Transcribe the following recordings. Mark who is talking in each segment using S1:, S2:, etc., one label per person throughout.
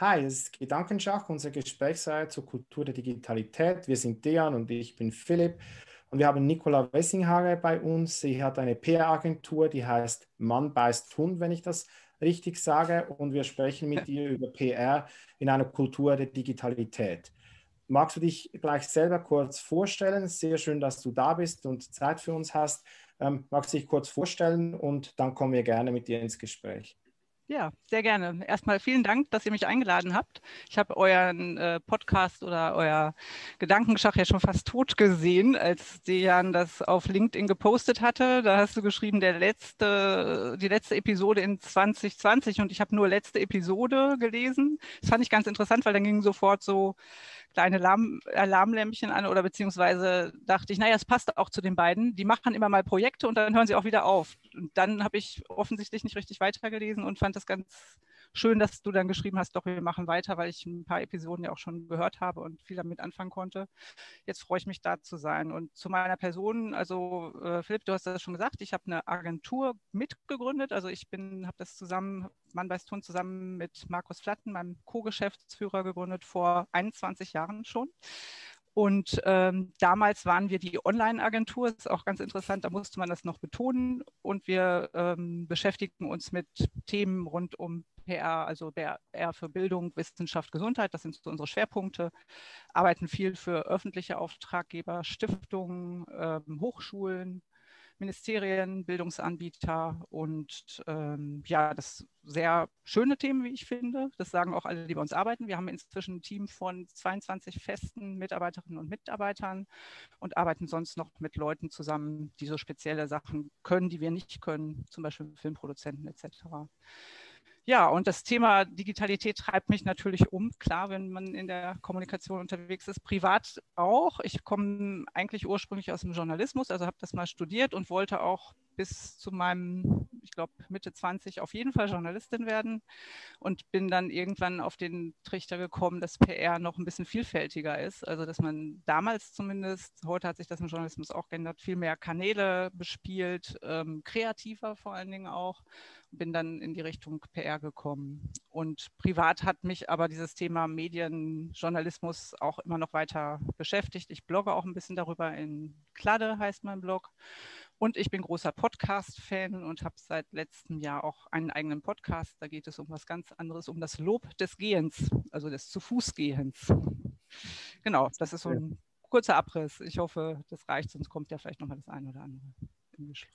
S1: Hi, es ist Gedankenschach, unsere Gesprächsreihe zur Kultur der Digitalität. Wir sind Dejan und ich bin Philipp. Und wir haben Nicola Wessinghager bei uns. Sie hat eine PR-Agentur, die heißt Mann beißt Hund, wenn ich das richtig sage. Und wir sprechen mit ihr über PR in einer Kultur der Digitalität. Magst du dich gleich selber kurz vorstellen? Sehr schön, dass du da bist und Zeit für uns hast. Ähm, magst du dich kurz vorstellen und dann kommen wir gerne mit dir ins Gespräch.
S2: Ja, sehr gerne. Erstmal vielen Dank, dass ihr mich eingeladen habt. Ich habe euren äh, Podcast oder euer Gedankenschach ja schon fast tot gesehen, als Dejan das auf LinkedIn gepostet hatte. Da hast du geschrieben, der letzte, die letzte Episode in 2020 und ich habe nur letzte Episode gelesen. Das fand ich ganz interessant, weil dann ging sofort so kleine Alarm, Alarmlämpchen an oder beziehungsweise dachte ich, naja, es passt auch zu den beiden. Die machen immer mal Projekte und dann hören sie auch wieder auf. Und dann habe ich offensichtlich nicht richtig weitergelesen und fand das ganz schön, dass du dann geschrieben hast, doch, wir machen weiter, weil ich ein paar Episoden ja auch schon gehört habe und viel damit anfangen konnte. Jetzt freue ich mich, da zu sein. Und zu meiner Person, also äh, Philipp, du hast das schon gesagt, ich habe eine Agentur mitgegründet. Also ich bin, habe das zusammen, Mann bei Tun zusammen mit Markus Flatten, meinem Co-Geschäftsführer, gegründet vor 21 Jahren schon. Und ähm, damals waren wir die Online-Agentur, ist auch ganz interessant, da musste man das noch betonen. Und wir ähm, beschäftigen uns mit Themen rund um PR, also PR für Bildung, Wissenschaft, Gesundheit, das sind so unsere Schwerpunkte, arbeiten viel für öffentliche Auftraggeber, Stiftungen, ähm, Hochschulen, Ministerien, Bildungsanbieter und ähm, ja, das sehr schöne Themen, wie ich finde. Das sagen auch alle, die bei uns arbeiten. Wir haben inzwischen ein Team von 22 festen Mitarbeiterinnen und Mitarbeitern und arbeiten sonst noch mit Leuten zusammen, die so spezielle Sachen können, die wir nicht können, zum Beispiel Filmproduzenten etc. Ja, und das Thema Digitalität treibt mich natürlich um. Klar, wenn man in der Kommunikation unterwegs ist, privat auch. Ich komme eigentlich ursprünglich aus dem Journalismus, also habe das mal studiert und wollte auch bis zu meinem, ich glaube, Mitte 20 auf jeden Fall Journalistin werden und bin dann irgendwann auf den Trichter gekommen, dass PR noch ein bisschen vielfältiger ist. Also, dass man damals zumindest, heute hat sich das im Journalismus auch geändert, viel mehr Kanäle bespielt, ähm, kreativer vor allen Dingen auch. Bin dann in die Richtung PR gekommen. Und privat hat mich aber dieses Thema Medienjournalismus auch immer noch weiter beschäftigt. Ich blogge auch ein bisschen darüber in Kladde, heißt mein Blog. Und ich bin großer Podcast-Fan und habe seit letztem Jahr auch einen eigenen Podcast. Da geht es um was ganz anderes, um das Lob des Gehens, also des zu Fuß Gehens. Genau, das ist so ein kurzer Abriss. Ich hoffe, das reicht, sonst kommt ja vielleicht nochmal das eine oder andere.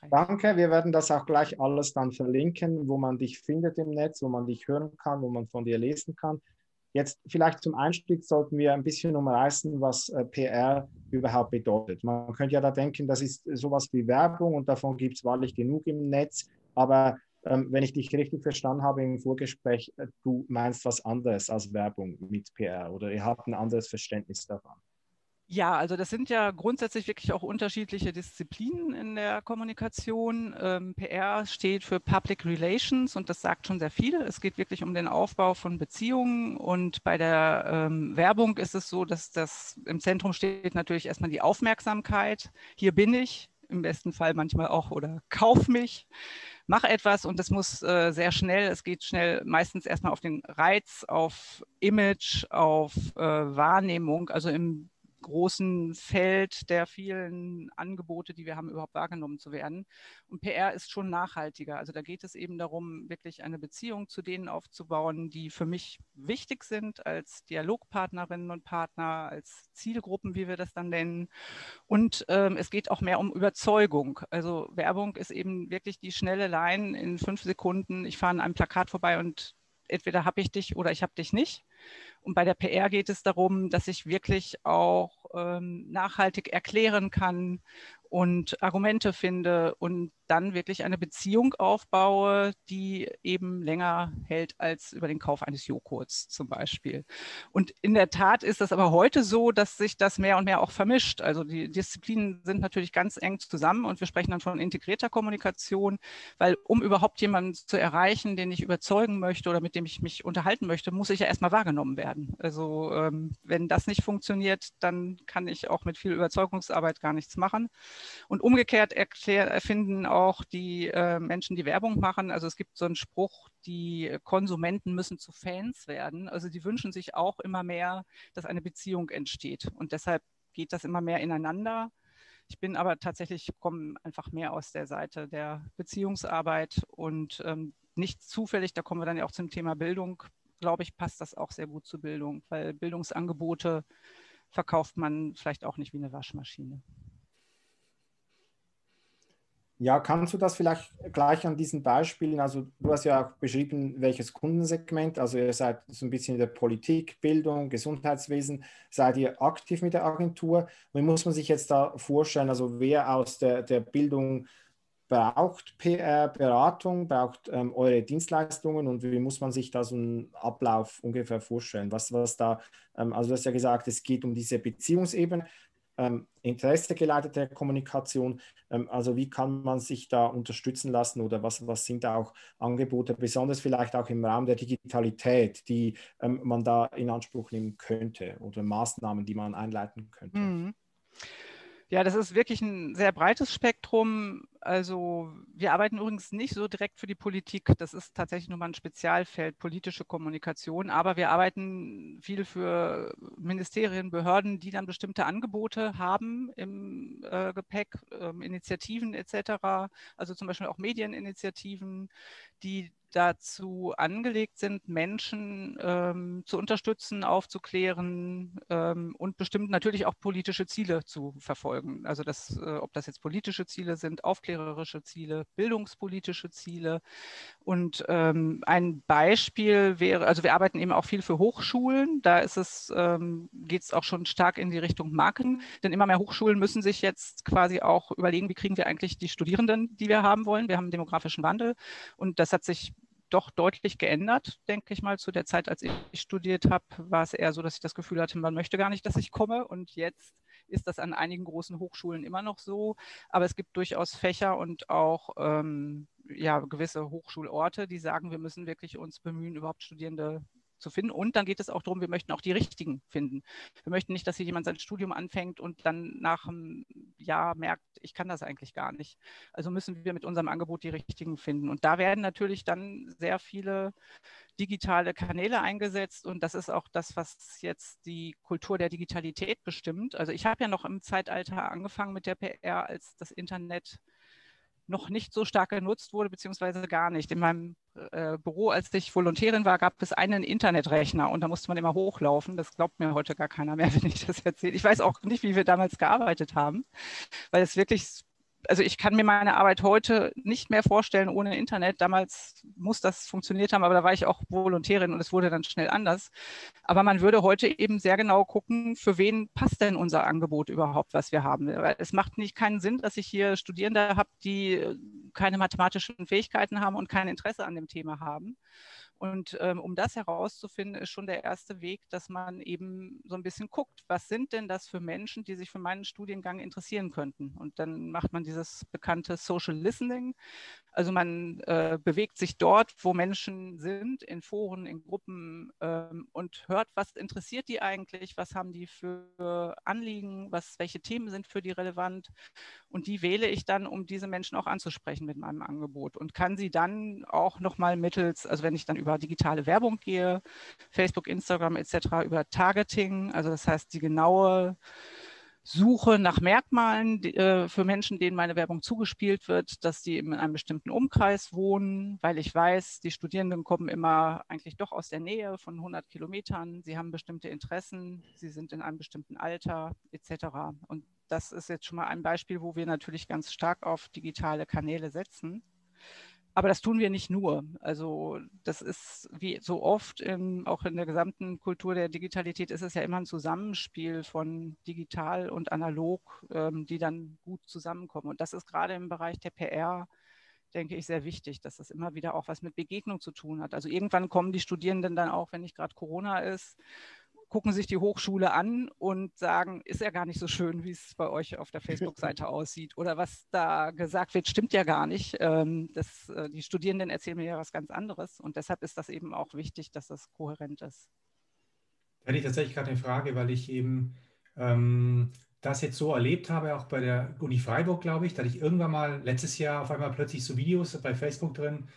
S1: Danke, wir werden das auch gleich alles dann verlinken, wo man dich findet im Netz, wo man dich hören kann, wo man von dir lesen kann. Jetzt vielleicht zum Einstieg sollten wir ein bisschen umreißen, was äh, PR überhaupt bedeutet. Man könnte ja da denken, das ist sowas wie Werbung und davon gibt es wahrlich genug im Netz. Aber ähm, wenn ich dich richtig verstanden habe im Vorgespräch, äh, du meinst was anderes als Werbung mit PR oder ihr habt ein anderes Verständnis davon.
S2: Ja, also das sind ja grundsätzlich wirklich auch unterschiedliche Disziplinen in der Kommunikation. Ähm, PR steht für Public Relations und das sagt schon sehr viel. Es geht wirklich um den Aufbau von Beziehungen und bei der ähm, Werbung ist es so, dass das im Zentrum steht natürlich erstmal die Aufmerksamkeit. Hier bin ich, im besten Fall manchmal auch oder kauf mich mach etwas und das muss äh, sehr schnell, es geht schnell meistens erstmal auf den Reiz, auf Image, auf äh, Wahrnehmung, also im großen Feld der vielen Angebote, die wir haben, überhaupt wahrgenommen zu werden. Und PR ist schon nachhaltiger. Also da geht es eben darum, wirklich eine Beziehung zu denen aufzubauen, die für mich wichtig sind als Dialogpartnerinnen und Partner, als Zielgruppen, wie wir das dann nennen. Und ähm, es geht auch mehr um Überzeugung. Also Werbung ist eben wirklich die schnelle Line in fünf Sekunden. Ich fahre an einem Plakat vorbei und entweder habe ich dich oder ich habe dich nicht. Und bei der PR geht es darum, dass ich wirklich auch ähm, nachhaltig erklären kann und Argumente finde und dann wirklich eine Beziehung aufbaue, die eben länger hält als über den Kauf eines Joghurts zum Beispiel. Und in der Tat ist es aber heute so, dass sich das mehr und mehr auch vermischt. Also die Disziplinen sind natürlich ganz eng zusammen und wir sprechen dann von integrierter Kommunikation, weil um überhaupt jemanden zu erreichen, den ich überzeugen möchte oder mit dem ich mich unterhalten möchte, muss ich ja erstmal wahrgenommen werden. Also ähm, wenn das nicht funktioniert, dann kann ich auch mit viel Überzeugungsarbeit gar nichts machen. Und umgekehrt erfinden auch die äh, Menschen, die Werbung machen. Also es gibt so einen Spruch, die Konsumenten müssen zu Fans werden. Also die wünschen sich auch immer mehr, dass eine Beziehung entsteht. Und deshalb geht das immer mehr ineinander. Ich bin aber tatsächlich, komme einfach mehr aus der Seite der Beziehungsarbeit und ähm, nicht zufällig, da kommen wir dann ja auch zum Thema Bildung, glaube ich, passt das auch sehr gut zur Bildung, weil Bildungsangebote verkauft man vielleicht auch nicht wie eine Waschmaschine.
S1: Ja, kannst du das vielleicht gleich an diesen Beispielen, also du hast ja auch beschrieben, welches Kundensegment, also ihr seid so ein bisschen in der Politik, Bildung, Gesundheitswesen, seid ihr aktiv mit der Agentur. Wie muss man sich jetzt da vorstellen, also wer aus der, der Bildung braucht PR-Beratung, braucht ähm, eure Dienstleistungen und wie muss man sich da so einen Ablauf ungefähr vorstellen? Was, was da, ähm, also du hast ja gesagt, es geht um diese Beziehungsebene, ähm, interessegeleitete Kommunikation. Ähm, also wie kann man sich da unterstützen lassen oder was, was sind da auch Angebote, besonders vielleicht auch im Raum der Digitalität, die ähm, man da in Anspruch nehmen könnte oder Maßnahmen, die man einleiten könnte? Mhm.
S2: Ja, das ist wirklich ein sehr breites Spektrum. Also wir arbeiten übrigens nicht so direkt für die Politik. Das ist tatsächlich nur mal ein Spezialfeld, politische Kommunikation. Aber wir arbeiten viel für Ministerien, Behörden, die dann bestimmte Angebote haben im äh, Gepäck, äh, Initiativen etc. Also zum Beispiel auch Medieninitiativen, die dazu angelegt sind, Menschen ähm, zu unterstützen, aufzuklären ähm, und bestimmt natürlich auch politische Ziele zu verfolgen. Also das, äh, ob das jetzt politische Ziele sind, aufklärerische Ziele, bildungspolitische Ziele. Und ähm, ein Beispiel wäre, also wir arbeiten eben auch viel für Hochschulen. Da ist es, ähm, geht es auch schon stark in die Richtung Marken, denn immer mehr Hochschulen müssen sich jetzt quasi auch überlegen, wie kriegen wir eigentlich die Studierenden, die wir haben wollen. Wir haben einen demografischen Wandel und das hat sich doch deutlich geändert, denke ich mal. Zu der Zeit, als ich studiert habe, war es eher so, dass ich das Gefühl hatte, man möchte gar nicht, dass ich komme. Und jetzt ist das an einigen großen Hochschulen immer noch so. Aber es gibt durchaus Fächer und auch ähm, ja, gewisse Hochschulorte, die sagen, wir müssen wirklich uns bemühen, überhaupt Studierende zu finden. Und dann geht es auch darum, wir möchten auch die richtigen finden. Wir möchten nicht, dass hier jemand sein Studium anfängt und dann nach einem Jahr merkt, ich kann das eigentlich gar nicht. Also müssen wir mit unserem Angebot die richtigen finden. Und da werden natürlich dann sehr viele digitale Kanäle eingesetzt. Und das ist auch das, was jetzt die Kultur der Digitalität bestimmt. Also ich habe ja noch im Zeitalter angefangen mit der PR, als das Internet noch nicht so stark genutzt wurde, beziehungsweise gar nicht. In meinem äh, Büro, als ich Volontärin war, gab es einen Internetrechner und da musste man immer hochlaufen. Das glaubt mir heute gar keiner mehr, wenn ich das erzähle. Ich weiß auch nicht, wie wir damals gearbeitet haben, weil es wirklich also ich kann mir meine Arbeit heute nicht mehr vorstellen ohne Internet. Damals muss das funktioniert haben, aber da war ich auch Volontärin und es wurde dann schnell anders. Aber man würde heute eben sehr genau gucken, für wen passt denn unser Angebot überhaupt, was wir haben. Es macht nicht keinen Sinn, dass ich hier Studierende habe, die keine mathematischen Fähigkeiten haben und kein Interesse an dem Thema haben. Und ähm, um das herauszufinden, ist schon der erste Weg, dass man eben so ein bisschen guckt, was sind denn das für Menschen, die sich für meinen Studiengang interessieren könnten. Und dann macht man dieses bekannte Social Listening. Also man äh, bewegt sich dort, wo Menschen sind, in Foren, in Gruppen ähm, und hört, was interessiert die eigentlich, was haben die für Anliegen, was, welche Themen sind für die relevant. Und die wähle ich dann, um diese Menschen auch anzusprechen mit meinem Angebot und kann sie dann auch nochmal mittels, also wenn ich dann über über digitale Werbung gehe, Facebook, Instagram etc., über Targeting, also das heißt die genaue Suche nach Merkmalen äh, für Menschen, denen meine Werbung zugespielt wird, dass die in einem bestimmten Umkreis wohnen, weil ich weiß, die Studierenden kommen immer eigentlich doch aus der Nähe von 100 Kilometern, sie haben bestimmte Interessen, sie sind in einem bestimmten Alter etc. Und das ist jetzt schon mal ein Beispiel, wo wir natürlich ganz stark auf digitale Kanäle setzen. Aber das tun wir nicht nur. Also das ist wie so oft in, auch in der gesamten Kultur der Digitalität ist es ja immer ein Zusammenspiel von digital und analog, ähm, die dann gut zusammenkommen. Und das ist gerade im Bereich der PR denke ich, sehr wichtig, dass das immer wieder auch was mit Begegnung zu tun hat. Also irgendwann kommen die Studierenden dann auch, wenn nicht gerade Corona ist, gucken sich die Hochschule an und sagen, ist ja gar nicht so schön, wie es bei euch auf der Facebook-Seite aussieht. Oder was da gesagt wird, stimmt ja gar nicht. Ähm, das, äh, die Studierenden erzählen mir ja was ganz anderes. Und deshalb ist das eben auch wichtig, dass das kohärent ist.
S3: Da hätte ich tatsächlich gerade eine Frage, weil ich eben ähm, das jetzt so erlebt habe, auch bei der Uni Freiburg, glaube ich, da hatte ich irgendwann mal letztes Jahr auf einmal plötzlich so Videos bei Facebook drin,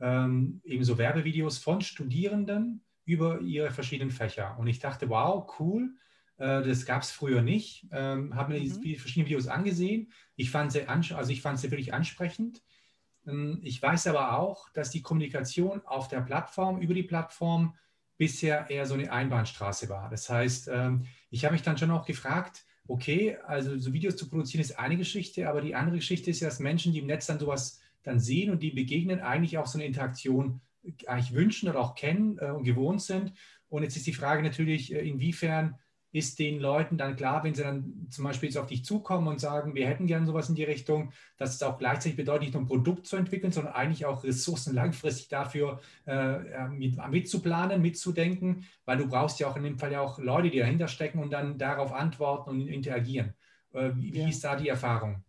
S3: ähm, eben so Werbevideos von Studierenden über ihre verschiedenen Fächer. Und ich dachte, wow, cool, äh, das gab es früher nicht. Ähm, habe mir mhm. die verschiedenen Videos angesehen. Ich fand sie, also ich fand sie wirklich ansprechend. Ähm, ich weiß aber auch, dass die Kommunikation auf der Plattform, über die Plattform, bisher eher so eine Einbahnstraße war. Das heißt, ähm, ich habe mich dann schon auch gefragt, okay, also so Videos zu produzieren ist eine Geschichte, aber die andere Geschichte ist ja, dass Menschen, die im Netz dann sowas dann sehen und die begegnen, eigentlich auch so eine Interaktion eigentlich wünschen oder auch kennen äh, und gewohnt sind. Und jetzt ist die Frage natürlich, äh, inwiefern ist den Leuten dann klar, wenn sie dann zum Beispiel jetzt auf dich zukommen und sagen, wir hätten gern sowas in die Richtung, dass es auch gleichzeitig bedeutet, nicht nur ein Produkt zu entwickeln, sondern eigentlich auch Ressourcen langfristig dafür äh, mit, mitzuplanen, mitzudenken, weil du brauchst ja auch in dem Fall ja auch Leute, die dahinter stecken und dann darauf antworten und interagieren. Äh, wie, wie ja. ist da die Erfahrung?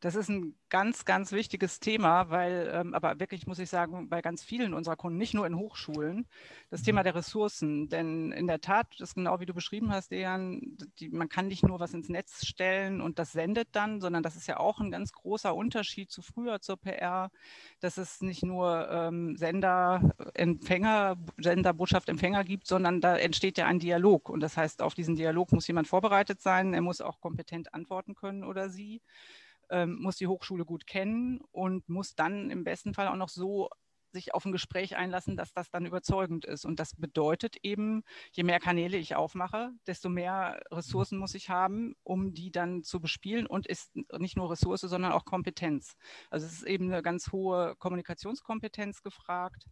S2: Das ist ein ganz, ganz wichtiges Thema, weil, ähm, aber wirklich muss ich sagen, bei ganz vielen unserer Kunden, nicht nur in Hochschulen, das Thema mhm. der Ressourcen. Denn in der Tat, das ist genau wie du beschrieben hast, Dejan, die, man kann nicht nur was ins Netz stellen und das sendet dann, sondern das ist ja auch ein ganz großer Unterschied zu früher zur PR, dass es nicht nur ähm, Sender, Empfänger, Sender, Botschaft, Empfänger gibt, sondern da entsteht ja ein Dialog. Und das heißt, auf diesen Dialog muss jemand vorbereitet sein, er muss auch kompetent antworten können oder sie ähm, muss die Hochschule gut kennen und muss dann im besten Fall auch noch so sich auf ein Gespräch einlassen, dass das dann überzeugend ist. Und das bedeutet eben, je mehr Kanäle ich aufmache, desto mehr Ressourcen muss ich haben, um die dann zu bespielen und ist nicht nur Ressource, sondern auch Kompetenz. Also es ist eben eine ganz hohe Kommunikationskompetenz gefragt.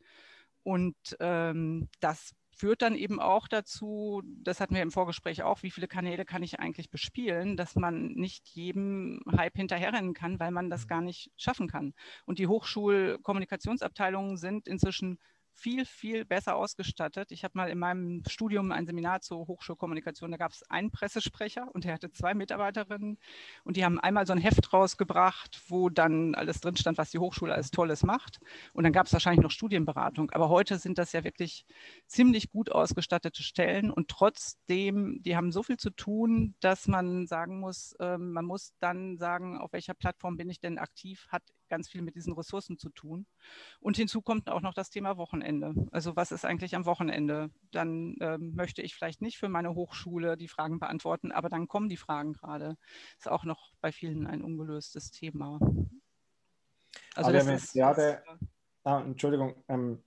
S2: Und ähm, das führt dann eben auch dazu, das hatten wir im Vorgespräch auch, wie viele Kanäle kann ich eigentlich bespielen, dass man nicht jedem Hype hinterherrennen kann, weil man das mhm. gar nicht schaffen kann. Und die Hochschulkommunikationsabteilungen sind inzwischen viel, viel besser ausgestattet. Ich habe mal in meinem Studium ein Seminar zur Hochschulkommunikation, da gab es einen Pressesprecher und der hatte zwei Mitarbeiterinnen und die haben einmal so ein Heft rausgebracht, wo dann alles drin stand, was die Hochschule alles Tolles macht. Und dann gab es wahrscheinlich noch Studienberatung. Aber heute sind das ja wirklich ziemlich gut ausgestattete Stellen und trotzdem, die haben so viel zu tun, dass man sagen muss, äh, man muss dann sagen, auf welcher Plattform bin ich denn aktiv, hat ganz viel mit diesen Ressourcen zu tun. Und hinzu kommt auch noch das Thema Wochenende. Also was ist eigentlich am Wochenende? Dann ähm, möchte ich vielleicht nicht für meine Hochschule die Fragen beantworten, aber dann kommen die Fragen gerade. Ist auch noch bei vielen ein ungelöstes Thema.
S1: Also aber das ist, gerade, ah, Entschuldigung, ähm,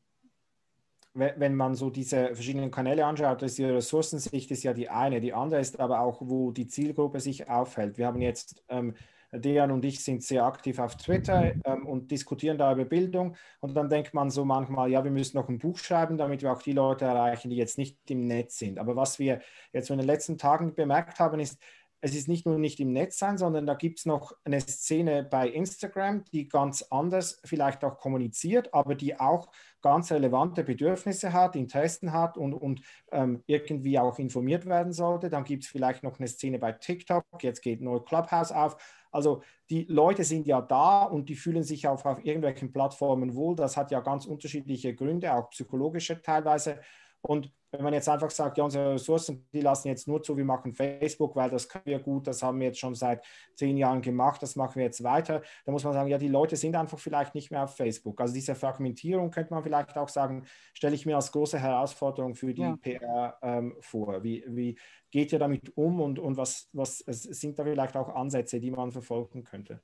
S1: wenn man so diese verschiedenen Kanäle anschaut, ist die Ressourcensicht ist ja die eine, die andere ist aber auch, wo die Zielgruppe sich aufhält. Wir haben jetzt ähm, Dejan und ich sind sehr aktiv auf Twitter ähm, und diskutieren da über Bildung. Und dann denkt man so manchmal, ja, wir müssen noch ein Buch schreiben, damit wir auch die Leute erreichen, die jetzt nicht im Netz sind. Aber was wir jetzt in den letzten Tagen bemerkt haben, ist, es ist nicht nur nicht im Netz sein, sondern da gibt es noch eine Szene bei Instagram, die ganz anders vielleicht auch kommuniziert, aber die auch ganz relevante Bedürfnisse hat, Interessen hat und, und ähm, irgendwie auch informiert werden sollte. Dann gibt es vielleicht noch eine Szene bei TikTok, jetzt geht neu Clubhouse auf. Also die Leute sind ja da und die fühlen sich auch auf irgendwelchen Plattformen wohl. Das hat ja ganz unterschiedliche Gründe, auch psychologische teilweise. Und wenn man jetzt einfach sagt, ja, unsere Ressourcen, die lassen jetzt nur zu, wir machen Facebook, weil das können wir gut, das haben wir jetzt schon seit zehn Jahren gemacht, das machen wir jetzt weiter, dann muss man sagen, ja, die Leute sind einfach vielleicht nicht mehr auf Facebook. Also diese Fragmentierung könnte man vielleicht auch sagen, stelle ich mir als große Herausforderung für die ja. PR ähm, vor. Wie, wie geht ihr damit um und, und was, was sind da vielleicht auch Ansätze, die man verfolgen könnte?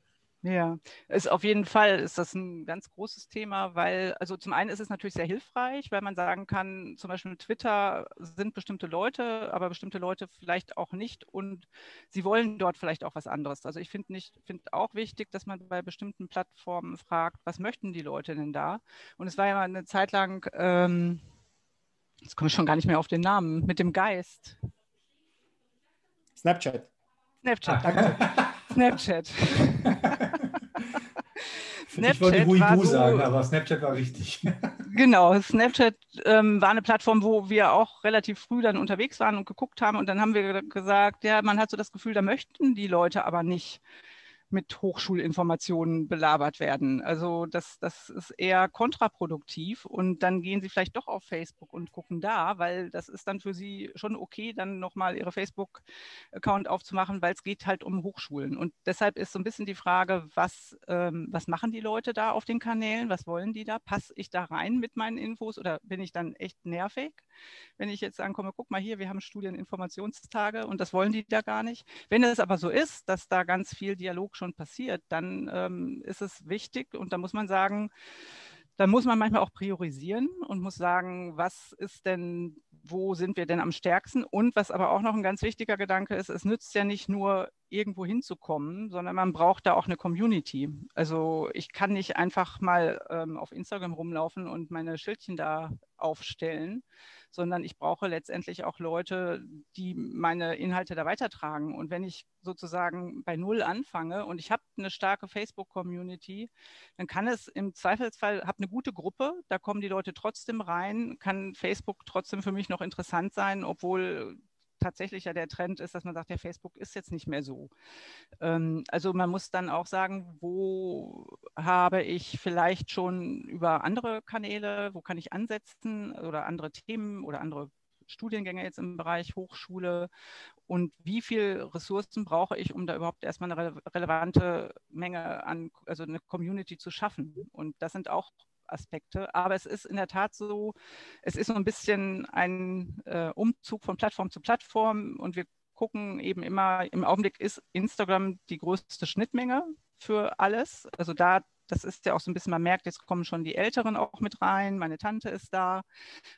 S2: Ja, ist auf jeden Fall ist das ein ganz großes Thema, weil, also zum einen ist es natürlich sehr hilfreich, weil man sagen kann, zum Beispiel Twitter sind bestimmte Leute, aber bestimmte Leute vielleicht auch nicht und sie wollen dort vielleicht auch was anderes. Also ich finde nicht, finde auch wichtig, dass man bei bestimmten Plattformen fragt, was möchten die Leute denn da? Und es war ja mal eine Zeit lang, ähm, jetzt komme ich schon gar nicht mehr auf den Namen, mit dem Geist.
S1: Snapchat.
S2: Snapchat, danke. Snapchat.
S3: Snapchat ich wollte Weibo so, sagen, aber Snapchat war richtig.
S2: genau, Snapchat ähm, war eine Plattform, wo wir auch relativ früh dann unterwegs waren und geguckt haben. Und dann haben wir gesagt, ja, man hat so das Gefühl, da möchten die Leute aber nicht mit Hochschulinformationen belabert werden. Also das, das ist eher kontraproduktiv und dann gehen sie vielleicht doch auf Facebook und gucken da, weil das ist dann für sie schon okay, dann nochmal ihre Facebook-Account aufzumachen, weil es geht halt um Hochschulen. Und deshalb ist so ein bisschen die Frage, was, ähm, was machen die Leute da auf den Kanälen? Was wollen die da? Passe ich da rein mit meinen Infos oder bin ich dann echt nervig? Wenn ich jetzt ankomme, guck mal hier, wir haben Studieninformationstage und das wollen die da gar nicht. Wenn es aber so ist, dass da ganz viel Dialog schon passiert, dann ähm, ist es wichtig und da muss man sagen, da muss man manchmal auch priorisieren und muss sagen, was ist denn, wo sind wir denn am stärksten? Und was aber auch noch ein ganz wichtiger Gedanke ist, es nützt ja nicht nur irgendwo hinzukommen, sondern man braucht da auch eine Community. Also ich kann nicht einfach mal ähm, auf Instagram rumlaufen und meine Schildchen da aufstellen, sondern ich brauche letztendlich auch Leute, die meine Inhalte da weitertragen. Und wenn ich sozusagen bei Null anfange und ich habe eine starke Facebook-Community, dann kann es im Zweifelsfall, habe eine gute Gruppe, da kommen die Leute trotzdem rein, kann Facebook trotzdem für mich noch interessant sein, obwohl tatsächlich ja der Trend ist, dass man sagt, ja, Facebook ist jetzt nicht mehr so. Ähm, also man muss dann auch sagen, wo habe ich vielleicht schon über andere Kanäle, wo kann ich ansetzen oder andere Themen oder andere Studiengänge jetzt im Bereich Hochschule und wie viel Ressourcen brauche ich, um da überhaupt erstmal eine relevante Menge an, also eine Community zu schaffen. Und das sind auch Aspekte. Aber es ist in der Tat so, es ist so ein bisschen ein äh, Umzug von Plattform zu Plattform und wir gucken eben immer, im Augenblick ist Instagram die größte Schnittmenge für alles. Also da, das ist ja auch so ein bisschen, man merkt, jetzt kommen schon die Älteren auch mit rein, meine Tante ist da.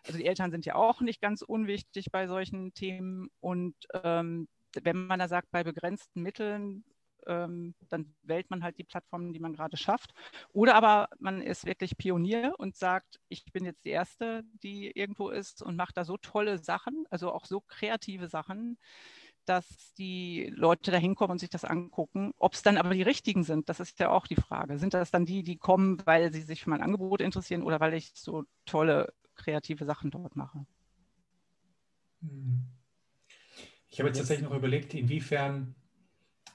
S2: Also die Eltern sind ja auch nicht ganz unwichtig bei solchen Themen. Und ähm, wenn man da sagt, bei begrenzten Mitteln ähm, dann wählt man halt die Plattformen, die man gerade schafft. Oder aber man ist wirklich Pionier und sagt, ich bin jetzt die Erste, die irgendwo ist und macht da so tolle Sachen, also auch so kreative Sachen, dass die Leute da hinkommen und sich das angucken. Ob es dann aber die richtigen sind, das ist ja auch die Frage. Sind das dann die, die kommen, weil sie sich für mein Angebot interessieren oder weil ich so tolle kreative Sachen dort mache?
S3: Hm. Ich habe jetzt tatsächlich noch überlegt, inwiefern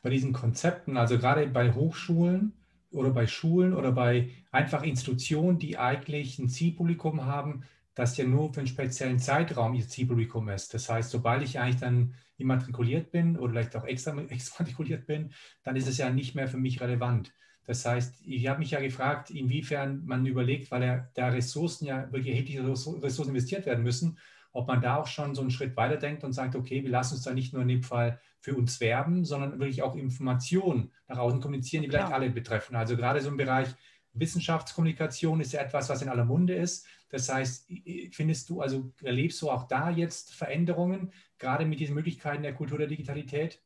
S3: bei diesen Konzepten, also gerade bei Hochschulen oder bei Schulen oder bei einfach Institutionen, die eigentlich ein Zielpublikum haben, das ja nur für einen speziellen Zeitraum ihr Zielpublikum ist. Das heißt, sobald ich eigentlich dann immatrikuliert bin oder vielleicht auch exmatrikuliert bin, dann ist es ja nicht mehr für mich relevant. Das heißt, ich habe mich ja gefragt, inwiefern man überlegt, weil er, da Ressourcen ja wirklich erhebliche Ressourcen investiert werden müssen, ob man da auch schon so einen Schritt weiter denkt und sagt, okay, wir lassen uns da nicht nur in dem Fall für uns werben, sondern wirklich auch Informationen nach außen kommunizieren, die vielleicht alle betreffen. Also gerade so im Bereich Wissenschaftskommunikation ist ja etwas, was in aller Munde ist. Das heißt, findest du, also erlebst du auch da jetzt Veränderungen, gerade mit diesen Möglichkeiten der Kultur der Digitalität?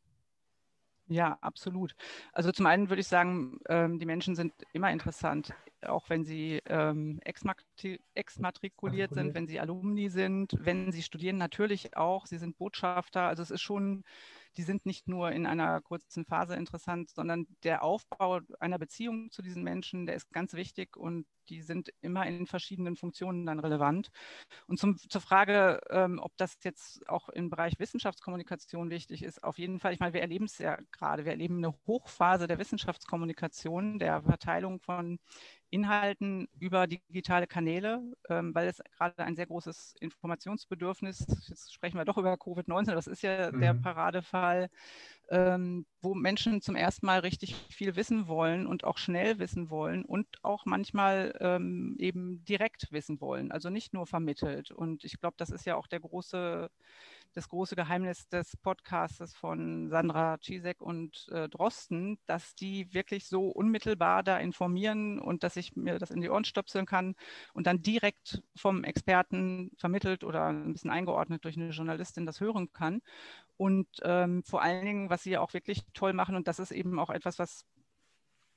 S2: Ja, absolut. Also zum einen würde ich sagen, ähm, die Menschen sind immer interessant, auch wenn sie ähm, exmatrikuliert sind, wenn sie Alumni sind, wenn sie studieren, natürlich auch. Sie sind Botschafter. Also es ist schon die sind nicht nur in einer kurzen Phase interessant, sondern der Aufbau einer Beziehung zu diesen Menschen, der ist ganz wichtig und die sind immer in verschiedenen Funktionen dann relevant. Und zum, zur Frage, ähm, ob das jetzt auch im Bereich Wissenschaftskommunikation wichtig ist, auf jeden Fall. Ich meine, wir erleben es ja gerade. Wir erleben eine Hochphase der Wissenschaftskommunikation, der Verteilung von Inhalten über digitale Kanäle, ähm, weil es gerade ein sehr großes Informationsbedürfnis, jetzt sprechen wir doch über Covid-19, das ist ja mhm. der Paradefall, ähm, wo Menschen zum ersten Mal richtig viel wissen wollen und auch schnell wissen wollen und auch manchmal ähm, eben direkt wissen wollen, also nicht nur vermittelt. Und ich glaube, das ist ja auch der große das große Geheimnis des Podcasts von Sandra Czizek und äh, Drosten, dass die wirklich so unmittelbar da informieren und dass ich mir das in die Ohren stöpseln kann und dann direkt vom Experten vermittelt oder ein bisschen eingeordnet durch eine Journalistin das hören kann. Und ähm, vor allen Dingen, was sie ja auch wirklich toll machen, und das ist eben auch etwas, was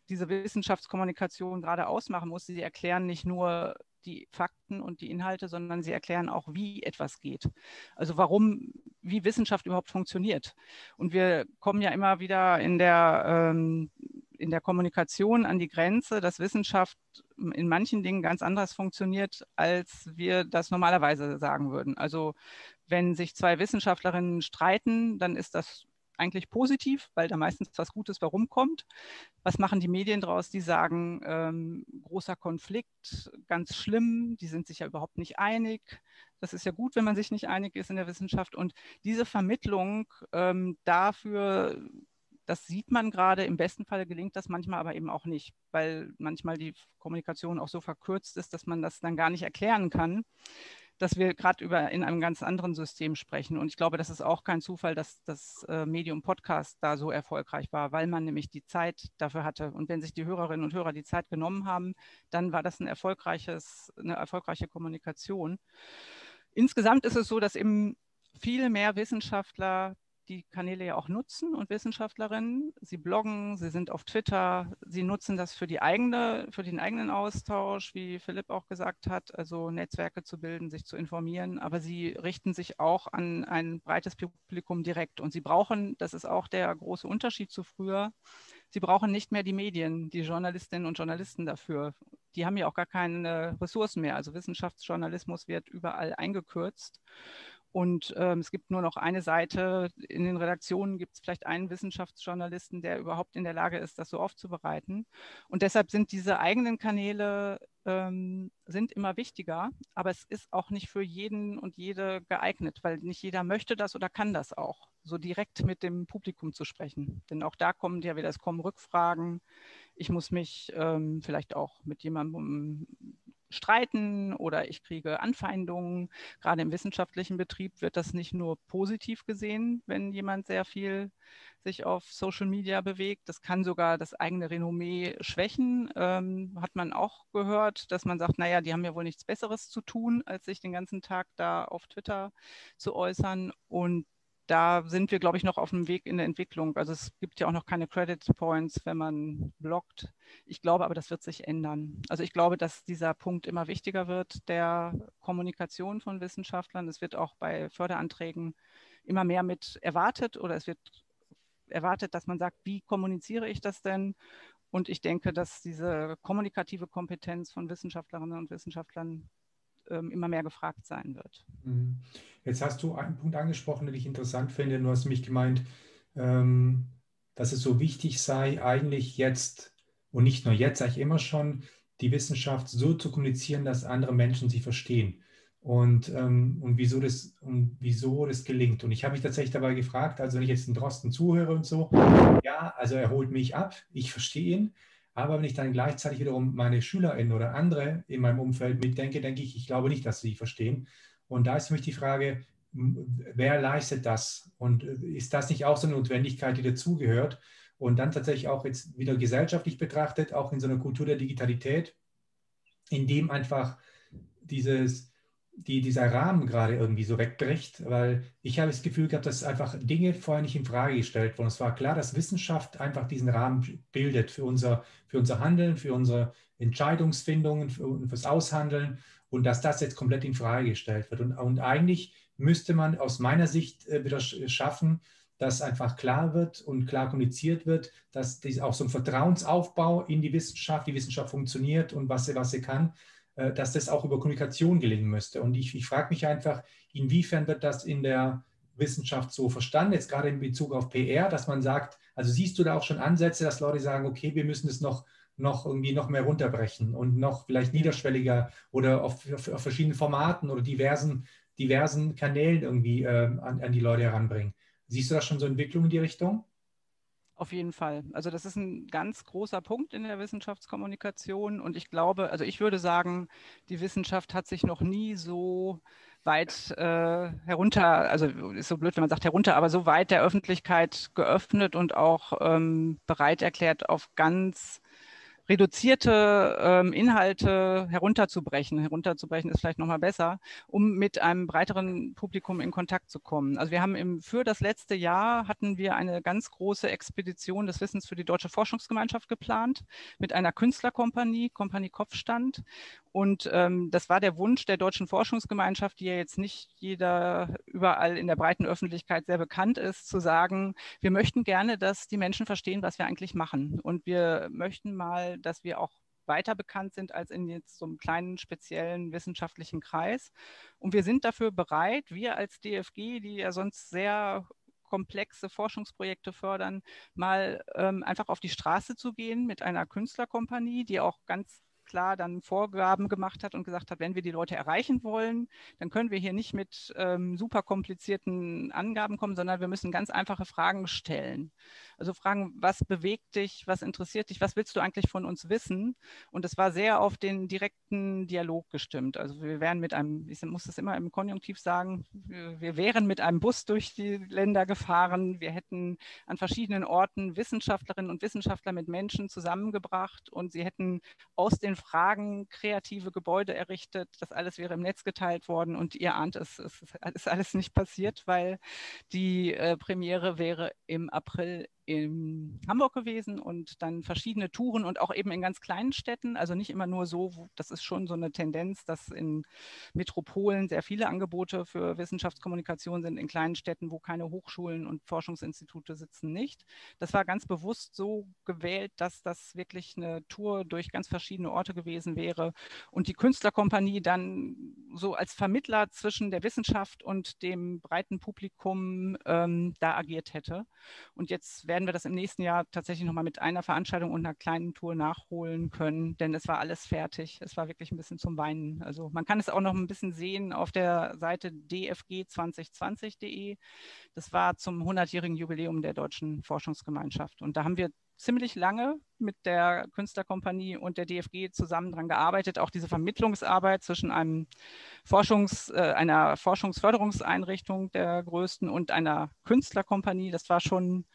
S2: diese Wissenschaftskommunikation gerade ausmachen muss. Sie erklären nicht nur die Fakten und die Inhalte, sondern sie erklären auch, wie etwas geht. Also warum, wie Wissenschaft überhaupt funktioniert. Und wir kommen ja immer wieder in der, ähm, in der Kommunikation an die Grenze, dass Wissenschaft in manchen Dingen ganz anders funktioniert, als wir das normalerweise sagen würden. Also wenn sich zwei Wissenschaftlerinnen streiten, dann ist das eigentlich positiv, weil da meistens was Gutes bei rumkommt. Was machen die Medien daraus? Die sagen, ähm, großer Konflikt, ganz schlimm, die sind sich ja überhaupt nicht einig. Das ist ja gut, wenn man sich nicht einig ist in der Wissenschaft. Und diese Vermittlung ähm, dafür, das sieht man gerade, im besten Fall gelingt das manchmal aber eben auch nicht, weil manchmal die Kommunikation auch so verkürzt ist, dass man das dann gar nicht erklären kann dass wir gerade über in einem ganz anderen System sprechen. Und ich glaube, das ist auch kein Zufall, dass das äh, Medium Podcast da so erfolgreich war, weil man nämlich die Zeit dafür hatte. Und wenn sich die Hörerinnen und Hörer die Zeit genommen haben, dann war das ein erfolgreiches, eine erfolgreiche Kommunikation. Insgesamt ist es so, dass eben viel mehr Wissenschaftler die Kanäle ja auch nutzen und Wissenschaftlerinnen. Sie bloggen, sie sind auf Twitter, sie nutzen das für, die eigene, für den eigenen Austausch, wie Philipp auch gesagt hat, also Netzwerke zu bilden, sich zu informieren, aber sie richten sich auch an ein breites Publikum direkt. Und sie brauchen, das ist auch der große Unterschied zu früher, sie brauchen nicht mehr die Medien, die Journalistinnen und Journalisten dafür. Die haben ja auch gar keine Ressourcen mehr. Also Wissenschaftsjournalismus wird überall eingekürzt. Und ähm, es gibt nur noch eine Seite. In den Redaktionen gibt es vielleicht einen Wissenschaftsjournalisten, der überhaupt in der Lage ist, das so aufzubereiten. Und deshalb sind diese eigenen Kanäle ähm, sind immer wichtiger, aber es ist auch nicht für jeden und jede geeignet, weil nicht jeder möchte das oder kann das auch, so direkt mit dem Publikum zu sprechen. Denn auch da kommen ja wieder, es kommen Rückfragen. Ich muss mich ähm, vielleicht auch mit jemandem streiten oder ich kriege Anfeindungen. Gerade im wissenschaftlichen Betrieb wird das nicht nur positiv gesehen, wenn jemand sehr viel sich auf Social Media bewegt. Das kann sogar das eigene Renommee schwächen. Ähm, hat man auch gehört, dass man sagt, naja, die haben ja wohl nichts Besseres zu tun, als sich den ganzen Tag da auf Twitter zu äußern. Und da sind wir, glaube ich, noch auf dem Weg in der Entwicklung. Also es gibt ja auch noch keine Credit Points, wenn man bloggt. Ich glaube aber, das wird sich ändern. Also ich glaube, dass dieser Punkt immer wichtiger wird, der Kommunikation von Wissenschaftlern. Es wird auch bei Förderanträgen immer mehr mit erwartet oder es wird erwartet, dass man sagt, wie kommuniziere ich das denn? Und ich denke, dass diese kommunikative Kompetenz von Wissenschaftlerinnen und Wissenschaftlern ähm, immer mehr gefragt sein wird.
S3: Mhm. Jetzt hast du einen Punkt angesprochen, den ich interessant finde. Du hast mich gemeint, ähm, dass es so wichtig sei, eigentlich jetzt und nicht nur jetzt, eigentlich immer schon, die Wissenschaft so zu kommunizieren, dass andere Menschen sie verstehen. Und, ähm, und, wieso das, und wieso das gelingt. Und ich habe mich tatsächlich dabei gefragt, also wenn ich jetzt den Drosten zuhöre und so, ja, also er holt mich ab, ich verstehe ihn, aber wenn ich dann gleichzeitig wiederum meine SchülerInnen oder andere in meinem Umfeld mitdenke, denke ich, ich glaube nicht, dass sie verstehen. Und da ist für mich die Frage, wer leistet das? Und äh, ist das nicht auch so eine Notwendigkeit, die dazugehört? Und dann tatsächlich auch jetzt wieder gesellschaftlich betrachtet, auch in so einer Kultur der Digitalität, in dem einfach dieses, die dieser Rahmen gerade irgendwie so wegbricht, weil ich habe das Gefühl gehabt, dass einfach Dinge vorher nicht in Frage gestellt wurden. Es war klar, dass Wissenschaft einfach diesen Rahmen bildet für unser, für unser Handeln, für unsere Entscheidungsfindungen, für, fürs Aushandeln und dass das jetzt komplett in Frage gestellt wird. Und, und eigentlich müsste man aus meiner Sicht äh, wieder schaffen, dass einfach klar wird und klar kommuniziert wird, dass dies auch so ein Vertrauensaufbau in die Wissenschaft, die Wissenschaft funktioniert und was sie, was sie kann, dass das auch über Kommunikation gelingen müsste. Und ich, ich frage mich einfach, inwiefern wird das in der Wissenschaft so verstanden, jetzt gerade in Bezug auf PR, dass man sagt, also siehst du da auch schon Ansätze, dass Leute sagen, okay, wir müssen es noch, noch irgendwie noch mehr runterbrechen und noch vielleicht niederschwelliger oder auf, auf, auf verschiedenen Formaten oder diversen, diversen Kanälen irgendwie äh, an, an die Leute heranbringen. Siehst du da schon so Entwicklungen in die Richtung?
S2: Auf jeden Fall. Also das ist ein ganz großer Punkt in der Wissenschaftskommunikation. Und ich glaube, also ich würde sagen, die Wissenschaft hat sich noch nie so weit äh, herunter, also ist so blöd, wenn man sagt herunter, aber so weit der Öffentlichkeit geöffnet und auch ähm, bereit erklärt, auf ganz reduzierte ähm, Inhalte herunterzubrechen. Herunterzubrechen ist vielleicht nochmal besser, um mit einem breiteren Publikum in Kontakt zu kommen. Also wir haben im, für das letzte Jahr hatten wir eine ganz große Expedition des Wissens für die Deutsche Forschungsgemeinschaft geplant mit einer Künstlerkompanie, Kompanie Kopfstand. Und ähm, das war der Wunsch der Deutschen Forschungsgemeinschaft, die ja jetzt nicht jeder überall in der breiten Öffentlichkeit sehr bekannt ist, zu sagen, wir möchten gerne, dass die Menschen verstehen, was wir eigentlich machen. Und wir möchten mal, dass wir auch weiter bekannt sind als in jetzt so einem kleinen speziellen wissenschaftlichen Kreis. Und wir sind dafür bereit, wir als DFG, die ja sonst sehr komplexe Forschungsprojekte fördern, mal ähm, einfach auf die Straße zu gehen mit einer Künstlerkompanie, die auch ganz klar dann Vorgaben gemacht hat und gesagt hat, wenn wir die Leute erreichen wollen, dann können wir hier nicht mit ähm, super komplizierten Angaben kommen, sondern wir müssen ganz einfache Fragen stellen. Also fragen, was bewegt dich, was interessiert dich, was willst du eigentlich von uns wissen? Und es war sehr auf den direkten Dialog gestimmt. Also wir wären mit einem, ich muss das immer im Konjunktiv sagen, wir wären mit einem Bus durch die Länder gefahren. Wir hätten an verschiedenen Orten Wissenschaftlerinnen und Wissenschaftler mit Menschen zusammengebracht und sie hätten aus den Fragen kreative Gebäude errichtet. Das alles wäre im Netz geteilt worden und ihr ahnt es, es ist alles nicht passiert, weil die äh, Premiere wäre im April in Hamburg gewesen und dann verschiedene Touren und auch eben in ganz kleinen Städten. Also nicht immer nur so, das ist schon so eine Tendenz, dass in Metropolen sehr viele Angebote für Wissenschaftskommunikation sind, in kleinen Städten, wo keine Hochschulen und Forschungsinstitute sitzen, nicht. Das war ganz bewusst so gewählt, dass das wirklich eine Tour durch ganz verschiedene Orte gewesen wäre und die Künstlerkompanie dann so als Vermittler zwischen der Wissenschaft und dem breiten Publikum ähm, da agiert hätte. Und jetzt werden wir das im nächsten Jahr tatsächlich nochmal mit einer Veranstaltung und einer kleinen Tour nachholen können, denn es war alles fertig. Es war wirklich ein bisschen zum Weinen. Also man kann es auch noch ein bisschen sehen auf der Seite dfg2020.de. Das war zum 100-jährigen Jubiläum der Deutschen Forschungsgemeinschaft. Und da haben wir ziemlich lange mit der Künstlerkompanie und der DFG zusammen daran gearbeitet, auch diese Vermittlungsarbeit zwischen einem Forschungs, äh, einer Forschungsförderungseinrichtung der größten und einer Künstlerkompanie. Das war schon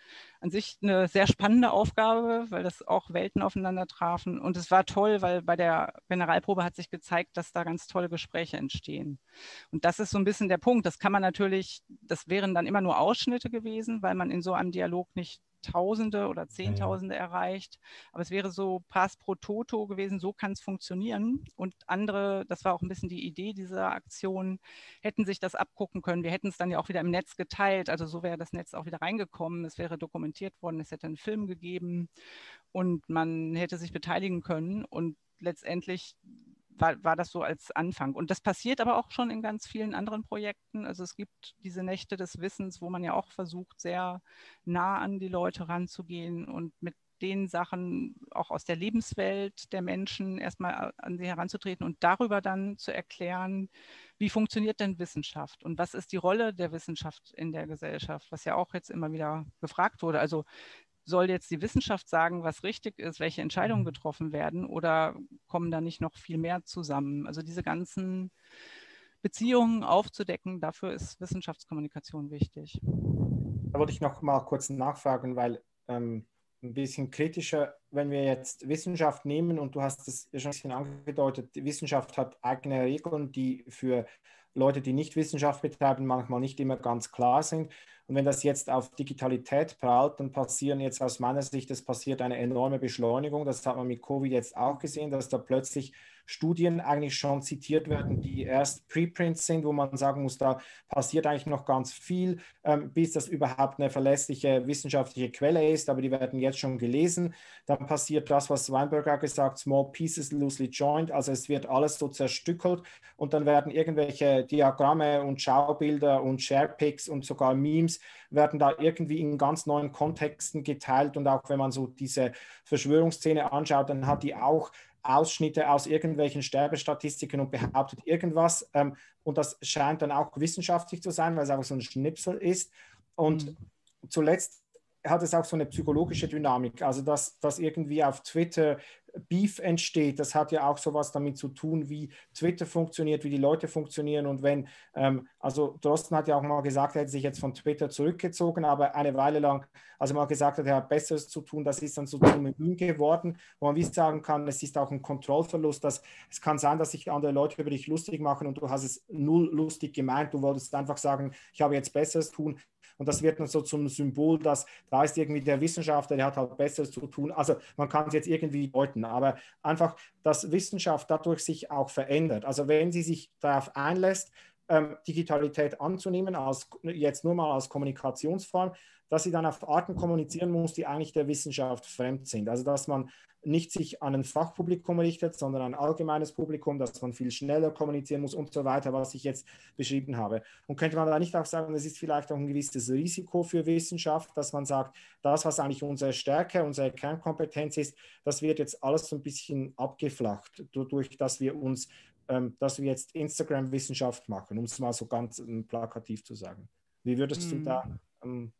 S2: an sich eine sehr spannende Aufgabe, weil das auch Welten aufeinander trafen. Und es war toll, weil bei der Generalprobe hat sich gezeigt, dass da ganz tolle Gespräche entstehen. Und das ist so ein bisschen der Punkt. Das kann man natürlich, das wären dann immer nur Ausschnitte gewesen, weil man in so einem Dialog nicht Tausende oder Zehntausende ja, erreicht. Aber es wäre so Pass pro Toto gewesen, so kann es funktionieren. Und andere, das war auch ein bisschen die Idee dieser Aktion, hätten sich das abgucken können. Wir hätten es dann ja auch wieder im Netz geteilt. Also so wäre das Netz auch wieder reingekommen. Es wäre dokumentiert worden, es hätte einen Film gegeben und man hätte sich beteiligen können. Und letztendlich war, war das so als Anfang. Und das passiert aber auch schon in ganz vielen anderen Projekten. Also es gibt diese Nächte des Wissens, wo man ja auch versucht, sehr nah an die Leute ranzugehen und mit den Sachen auch aus der Lebenswelt der Menschen erstmal an sie heranzutreten und darüber dann zu erklären, wie funktioniert denn Wissenschaft und was ist die Rolle der Wissenschaft in der Gesellschaft, was ja auch jetzt immer wieder gefragt wurde. Also soll jetzt die Wissenschaft sagen, was richtig ist, welche Entscheidungen mhm. getroffen werden oder kommen da nicht noch viel mehr zusammen? Also diese ganzen Beziehungen aufzudecken, dafür ist Wissenschaftskommunikation wichtig.
S1: Da wollte ich noch mal kurz nachfragen, weil ähm, ein bisschen kritischer, wenn wir jetzt Wissenschaft nehmen und du hast es schon ein bisschen angedeutet, die Wissenschaft hat eigene Regeln, die für Leute, die nicht Wissenschaft betreiben, manchmal nicht immer ganz klar sind. Und wenn das jetzt auf Digitalität prallt, dann passieren jetzt aus meiner Sicht, es passiert eine enorme Beschleunigung. Das hat man mit Covid jetzt auch gesehen, dass da plötzlich Studien eigentlich schon zitiert werden, die erst Preprints sind, wo man sagen muss, da passiert eigentlich noch ganz viel, ähm, bis das überhaupt eine verlässliche wissenschaftliche Quelle ist, aber die werden jetzt schon gelesen. Dann passiert das, was Weinberg auch gesagt, small pieces loosely joined, also es wird alles so zerstückelt und dann werden irgendwelche Diagramme und Schaubilder und Sharepics und sogar Memes werden da irgendwie in ganz neuen Kontexten geteilt und auch wenn man so diese Verschwörungsszene anschaut, dann hat die auch Ausschnitte aus irgendwelchen Sterbestatistiken und behauptet irgendwas. Ähm, und das scheint dann auch wissenschaftlich zu sein, weil es einfach so ein Schnipsel ist. Und mhm. zuletzt hat es auch so eine psychologische Dynamik. Also, dass, dass irgendwie auf Twitter Beef entsteht, das hat ja auch sowas damit zu tun, wie Twitter funktioniert, wie die Leute funktionieren. Und wenn, ähm, also Drosten hat ja auch mal gesagt, er hätte sich jetzt von Twitter zurückgezogen, aber eine Weile lang, also mal gesagt hat, er hat Besseres zu tun, das ist dann so zum Meme geworden, wo man wie sagen kann, es ist auch ein Kontrollverlust. Dass, es kann sein, dass sich andere Leute über dich lustig machen und du hast es null lustig gemeint. Du wolltest einfach sagen, ich habe jetzt Besseres tun. Und das wird dann so zum Symbol, dass da ist irgendwie der Wissenschaftler, der hat halt Besseres zu tun. Also man kann es jetzt irgendwie deuten aber einfach, dass Wissenschaft dadurch sich auch verändert. Also wenn sie sich darauf einlässt, ähm, Digitalität anzunehmen, als, jetzt nur mal als Kommunikationsform, dass sie dann auf Arten kommunizieren muss, die eigentlich der Wissenschaft fremd sind. Also dass man nicht sich an ein Fachpublikum richtet, sondern an ein allgemeines Publikum, dass man viel schneller kommunizieren muss und so weiter, was ich jetzt beschrieben habe. Und könnte man da nicht auch sagen, es ist vielleicht auch ein gewisses Risiko für Wissenschaft, dass man sagt, das, was eigentlich unsere Stärke, unsere Kernkompetenz ist, das wird jetzt alles so ein bisschen abgeflacht, dadurch, dass wir uns ähm, dass wir jetzt Instagram-Wissenschaft machen, um es mal so ganz ähm, plakativ zu sagen. Wie würdest hm. du da? Ähm,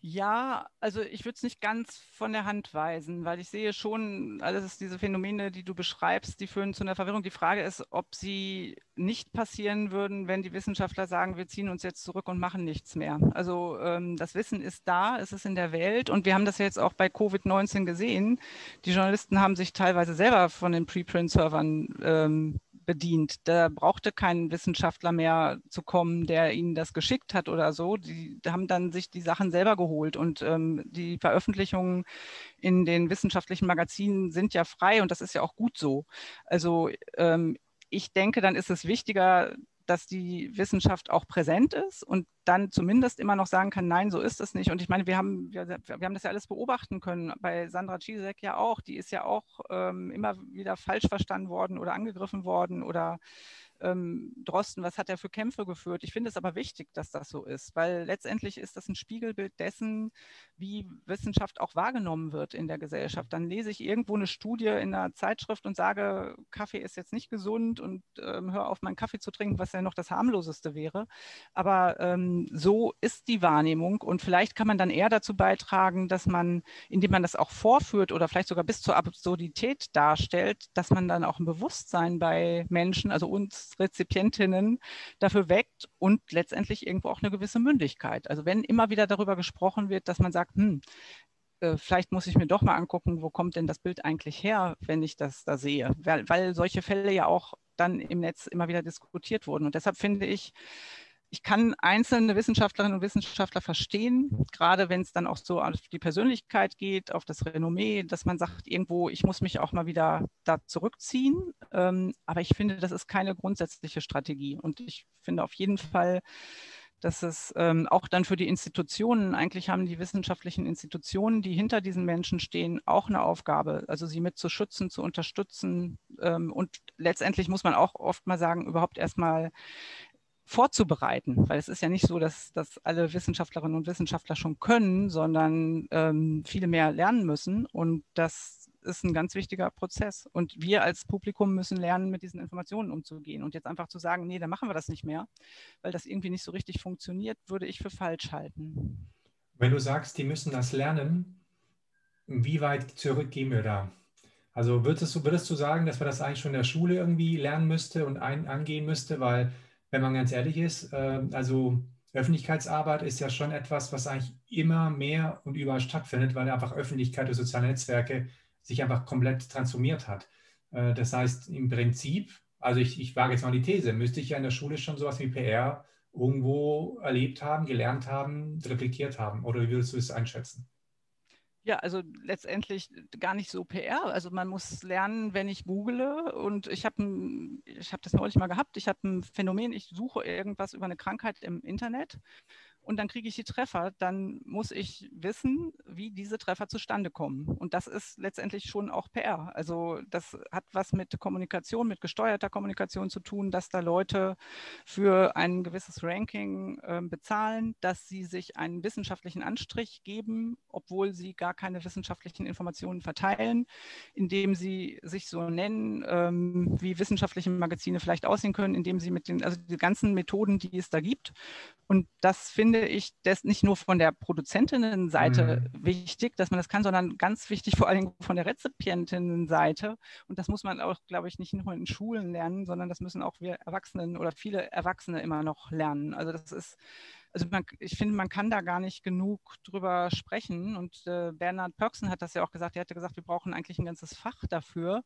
S2: ja, also ich würde es nicht ganz von der Hand weisen, weil ich sehe schon, alles diese Phänomene, die du beschreibst, die führen zu einer Verwirrung. Die Frage ist, ob sie nicht passieren würden, wenn die Wissenschaftler sagen, wir ziehen uns jetzt zurück und machen nichts mehr. Also ähm, das Wissen ist da, es ist in der Welt und wir haben das jetzt auch bei Covid-19 gesehen. Die Journalisten haben sich teilweise selber von den Preprint-Servern ähm, bedient. Da brauchte kein Wissenschaftler mehr zu kommen, der ihnen das geschickt hat oder so. Die haben dann sich die Sachen selber geholt und ähm, die Veröffentlichungen in den wissenschaftlichen Magazinen sind ja frei und das ist ja auch gut so. Also ähm, ich denke, dann ist es wichtiger, dass die Wissenschaft auch präsent ist und dann zumindest immer noch sagen kann, nein, so ist es nicht. Und ich meine, wir haben, wir, wir haben das ja alles beobachten können, bei Sandra Czizek ja auch, die ist ja auch ähm, immer wieder falsch verstanden worden oder angegriffen worden oder ähm, Drosten, was hat er für Kämpfe geführt? Ich finde es aber wichtig, dass das so ist, weil letztendlich ist das ein Spiegelbild dessen, wie Wissenschaft auch wahrgenommen wird in der Gesellschaft. Dann lese ich irgendwo eine Studie in einer Zeitschrift und sage, Kaffee ist jetzt nicht gesund und ähm, hör auf, meinen Kaffee zu trinken, was ja noch das harmloseste wäre. Aber ähm, so ist die Wahrnehmung und vielleicht kann man dann eher dazu beitragen, dass man, indem man das auch vorführt oder vielleicht sogar bis zur Absurdität darstellt, dass man dann auch ein Bewusstsein bei Menschen, also uns Rezipientinnen dafür weckt und letztendlich irgendwo auch eine gewisse Mündigkeit. Also wenn immer wieder darüber gesprochen wird, dass man sagt, hm, äh, vielleicht muss ich mir doch mal angucken, wo kommt denn das Bild eigentlich her, wenn ich das da sehe, weil, weil solche Fälle ja auch dann im Netz immer wieder diskutiert wurden. Und deshalb finde ich, ich kann einzelne Wissenschaftlerinnen und Wissenschaftler verstehen, gerade wenn es dann auch so auf die Persönlichkeit geht, auf das Renommee, dass man sagt, irgendwo, ich muss mich auch mal wieder da zurückziehen. Ähm, aber ich finde, das ist keine grundsätzliche Strategie. Und ich finde auf jeden Fall, dass es ähm, auch dann für die Institutionen, eigentlich haben die wissenschaftlichen Institutionen, die hinter diesen Menschen stehen, auch eine Aufgabe, also sie mit zu schützen, zu unterstützen. Ähm, und letztendlich muss man auch oft mal sagen, überhaupt erstmal vorzubereiten, weil es ist ja nicht so, dass, dass alle Wissenschaftlerinnen und Wissenschaftler schon können, sondern ähm, viele mehr lernen müssen. Und das ist ein ganz wichtiger Prozess. Und wir als Publikum müssen lernen, mit diesen Informationen umzugehen. Und jetzt einfach zu sagen, nee, dann machen wir das nicht mehr, weil das irgendwie nicht so richtig funktioniert, würde ich für falsch halten.
S3: Wenn du sagst, die müssen das lernen, wie weit zurück gehen wir da? Also würdest du, würdest du sagen, dass man das eigentlich schon in der Schule irgendwie lernen müsste und ein, angehen müsste, weil wenn man ganz ehrlich ist, äh, also Öffentlichkeitsarbeit ist ja schon etwas, was eigentlich immer mehr und überall stattfindet, weil einfach Öffentlichkeit und soziale Netzwerke sich einfach komplett transformiert hat. Äh, das heißt, im Prinzip, also ich, ich wage jetzt mal die These, müsste ich ja in der Schule schon sowas wie PR irgendwo erlebt haben, gelernt haben, reflektiert haben. Oder wie würdest du es einschätzen?
S2: Ja, also letztendlich gar nicht so PR. Also man muss lernen, wenn ich google und ich habe ich hab das neulich mal gehabt, ich habe ein Phänomen, ich suche irgendwas über eine Krankheit im Internet und dann kriege ich die Treffer, dann muss ich wissen, wie diese Treffer zustande kommen. Und das ist letztendlich schon auch PR. Also das hat was mit Kommunikation, mit gesteuerter Kommunikation zu tun, dass da Leute für ein gewisses Ranking äh, bezahlen, dass sie sich einen wissenschaftlichen Anstrich geben, obwohl sie gar keine wissenschaftlichen Informationen verteilen, indem sie sich so nennen, ähm, wie wissenschaftliche Magazine vielleicht aussehen können, indem sie mit den, also die ganzen Methoden, die es da gibt. Und das finde finde ich das nicht nur von der Produzentinnenseite mhm. wichtig, dass man das kann, sondern ganz wichtig vor allem von der Rezipientinnenseite. Und das muss man auch, glaube ich, nicht nur in Schulen lernen, sondern das müssen auch wir Erwachsenen oder viele Erwachsene immer noch lernen. Also das ist also man, ich finde, man kann da gar nicht genug drüber sprechen. Und äh, Bernhard Pörksen hat das ja auch gesagt. Er hatte gesagt, wir brauchen eigentlich ein ganzes Fach dafür,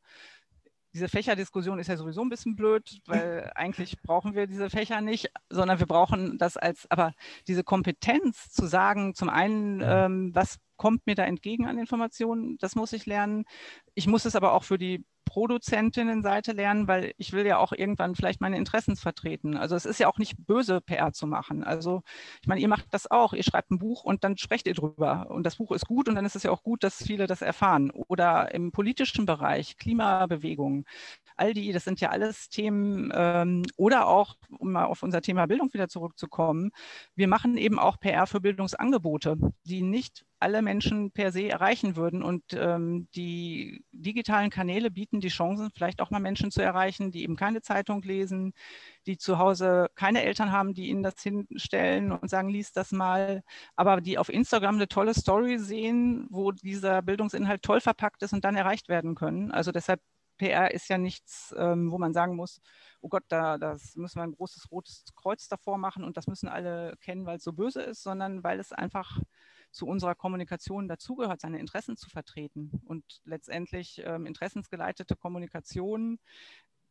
S2: diese Fächerdiskussion ist ja sowieso ein bisschen blöd, weil eigentlich brauchen wir diese Fächer nicht, sondern wir brauchen das als, aber diese Kompetenz zu sagen, zum einen, ähm, was kommt mir da entgegen an Informationen, das muss ich lernen. Ich muss es aber auch für die Produzentinnenseite lernen, weil ich will ja auch irgendwann vielleicht meine Interessen vertreten. Also es ist ja auch nicht böse, PR zu machen. Also ich meine, ihr macht das auch. Ihr schreibt ein Buch und dann sprecht ihr drüber. Und das Buch ist gut und dann ist es ja auch gut, dass viele das erfahren. Oder im politischen Bereich, Klimabewegung, all die, das sind ja alles Themen. Ähm, oder auch, um mal auf unser Thema Bildung wieder zurückzukommen, wir machen eben auch PR für Bildungsangebote, die nicht alle Menschen per se erreichen würden. Und ähm, die digitalen Kanäle bieten die Chancen, vielleicht auch mal Menschen zu erreichen, die eben keine Zeitung lesen, die zu Hause keine Eltern haben, die ihnen das hinstellen und sagen, lies das mal, aber die auf Instagram eine tolle Story sehen, wo dieser Bildungsinhalt toll verpackt ist und dann erreicht werden können. Also deshalb PR ist ja nichts, ähm, wo man sagen muss, oh Gott, da das müssen wir ein großes rotes Kreuz davor machen und das müssen alle kennen, weil es so böse ist, sondern weil es einfach zu unserer Kommunikation dazugehört, seine Interessen zu vertreten. Und letztendlich ähm, interessensgeleitete Kommunikation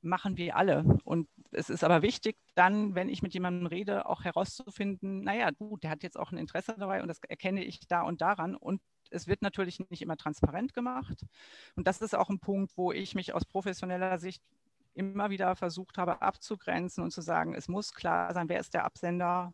S2: machen wir alle. Und es ist aber wichtig, dann, wenn ich mit jemandem rede, auch herauszufinden, naja, gut, der hat jetzt auch ein Interesse dabei und das erkenne ich da und daran. Und es wird natürlich nicht immer transparent gemacht. Und das ist auch ein Punkt, wo ich mich aus professioneller Sicht immer wieder versucht habe abzugrenzen und zu sagen, es muss klar sein, wer ist der Absender,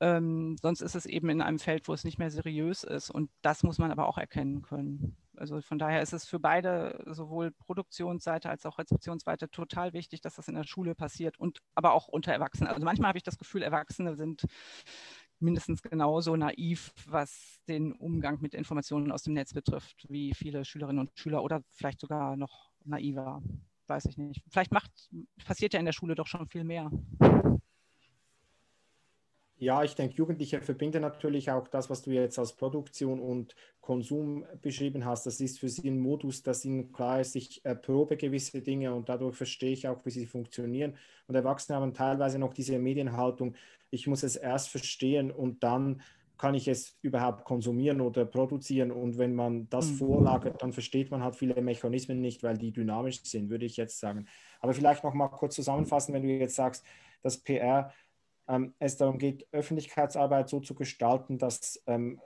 S2: ähm, sonst ist es eben in einem Feld, wo es nicht mehr seriös ist. Und das muss man aber auch erkennen können. Also von daher ist es für beide, sowohl Produktionsseite als auch Rezeptionsseite, total wichtig, dass das in der Schule passiert und aber auch unter Erwachsenen. Also manchmal habe ich das Gefühl, Erwachsene sind mindestens genauso naiv, was den Umgang mit Informationen aus dem Netz betrifft, wie viele Schülerinnen und Schüler oder vielleicht sogar noch naiver. Weiß ich nicht. Vielleicht macht, passiert ja in der Schule doch schon viel mehr.
S1: Ja, ich denke, Jugendliche verbinden natürlich auch das, was du jetzt als Produktion und Konsum beschrieben hast. Das ist für sie ein Modus, dass ihnen klar ist, ich erprobe gewisse Dinge und dadurch verstehe ich auch, wie sie funktionieren. Und Erwachsene haben teilweise noch diese Medienhaltung, ich muss es erst verstehen und dann kann ich es überhaupt konsumieren oder produzieren. Und wenn man das mhm. vorlagert, dann versteht man halt viele Mechanismen nicht, weil die dynamisch sind, würde ich jetzt sagen. Aber vielleicht noch mal kurz zusammenfassen, wenn du jetzt sagst, dass PR es darum geht, Öffentlichkeitsarbeit so zu gestalten, dass ähm,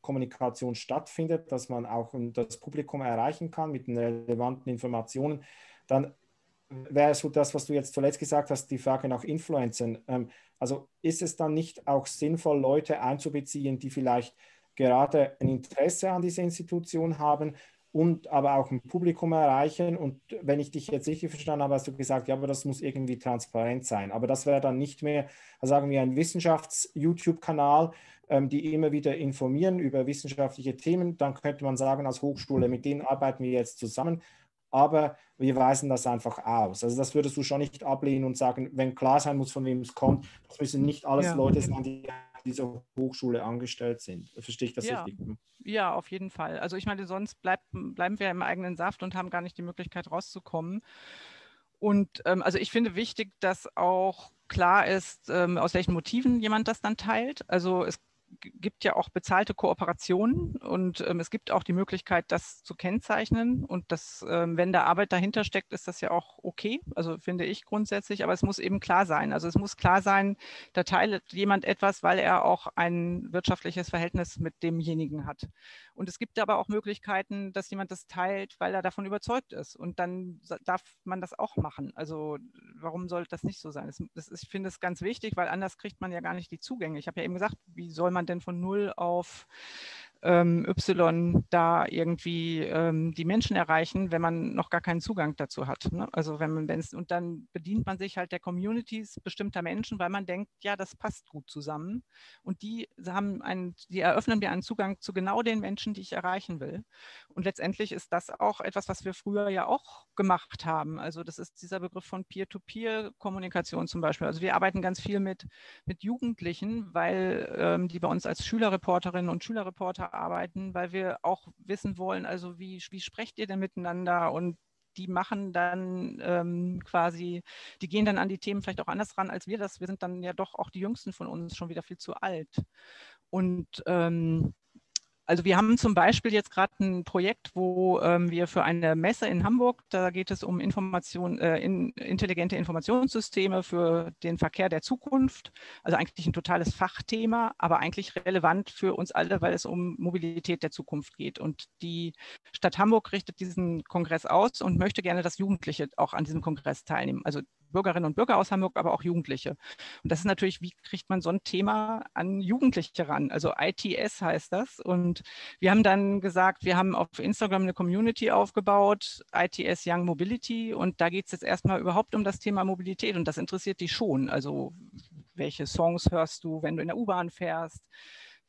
S1: Kommunikation stattfindet, dass man auch das Publikum erreichen kann mit den relevanten Informationen, dann wäre so das, was du jetzt zuletzt gesagt hast, die Frage nach Influencern. Ähm, also ist es dann nicht auch sinnvoll, Leute einzubeziehen, die vielleicht gerade ein Interesse an dieser Institution haben und aber auch ein Publikum erreichen. Und wenn ich dich jetzt richtig verstanden habe, hast du gesagt, ja, aber das muss irgendwie transparent sein. Aber das wäre dann nicht mehr, sagen wir, ein Wissenschafts-YouTube-Kanal, ähm, die immer wieder informieren über wissenschaftliche Themen. Dann könnte man sagen, als Hochschule, mit denen arbeiten wir jetzt zusammen. Aber wir weisen das einfach aus. Also das würdest du schon nicht ablehnen und sagen, wenn klar sein muss, von wem es kommt, das müssen nicht alles ja. Leute sein, die dieser Hochschule angestellt sind. Verstehe ich das
S2: ja.
S1: richtig?
S2: Ja, auf jeden Fall. Also ich meine, sonst bleibt, bleiben wir im eigenen Saft und haben gar nicht die Möglichkeit rauszukommen. Und ähm, also ich finde wichtig, dass auch klar ist, ähm, aus welchen Motiven jemand das dann teilt. Also es gibt ja auch bezahlte Kooperationen und ähm, es gibt auch die Möglichkeit, das zu kennzeichnen. Und das, ähm, wenn da Arbeit dahinter steckt, ist das ja auch okay. Also finde ich grundsätzlich, aber es muss eben klar sein. Also es muss klar sein, da teilt jemand etwas, weil er auch ein wirtschaftliches Verhältnis mit demjenigen hat. Und es gibt aber auch Möglichkeiten, dass jemand das teilt, weil er davon überzeugt ist. Und dann darf man das auch machen. Also warum sollte das nicht so sein? Das, das ist, ich finde es ganz wichtig, weil anders kriegt man ja gar nicht die Zugänge. Ich habe ja eben gesagt, wie soll man denn von null auf ähm, Y da irgendwie ähm, die Menschen erreichen, wenn man noch gar keinen Zugang dazu hat. Ne? Also wenn man, wenn es, und dann bedient man sich halt der Communities bestimmter Menschen, weil man denkt, ja, das passt gut zusammen. Und die haben einen, die eröffnen mir einen Zugang zu genau den Menschen, die ich erreichen will. Und letztendlich ist das auch etwas, was wir früher ja auch gemacht haben. Also das ist dieser Begriff von Peer-to-Peer-Kommunikation zum Beispiel. Also wir arbeiten ganz viel mit, mit Jugendlichen, weil ähm, die bei uns als Schülerreporterinnen und Schülerreporter arbeiten, weil wir auch wissen wollen, also wie, wie sprecht ihr denn miteinander und die machen dann ähm, quasi, die gehen dann an die Themen vielleicht auch anders ran als wir das. Wir sind dann ja doch auch die Jüngsten von uns schon wieder viel zu alt. Und ähm, Also wir haben zum Beispiel jetzt gerade ein Projekt, wo ähm, wir für eine Messe in Hamburg, da geht es um Information, äh, in, intelligente Informationssysteme für den Verkehr der Zukunft. Also eigentlich ein totales Fachthema, aber eigentlich relevant für uns alle, weil es um Mobilität der Zukunft geht. Und die Stadt Hamburg richtet diesen Kongress aus und möchte gerne, dass Jugendliche auch an diesem Kongress teilnehmen. Also Bürgerinnen und Bürger aus Hamburg, aber auch Jugendliche. Und das ist natürlich, wie kriegt man so ein Thema an Jugendliche ran? Also ITS heißt das. Und wir haben dann gesagt, wir haben auf Instagram eine Community aufgebaut, ITS Young Mobility. Und da geht es jetzt erstmal überhaupt um das Thema Mobilität. Und das interessiert dich schon. Also welche Songs hörst du, wenn du in der U-Bahn fährst?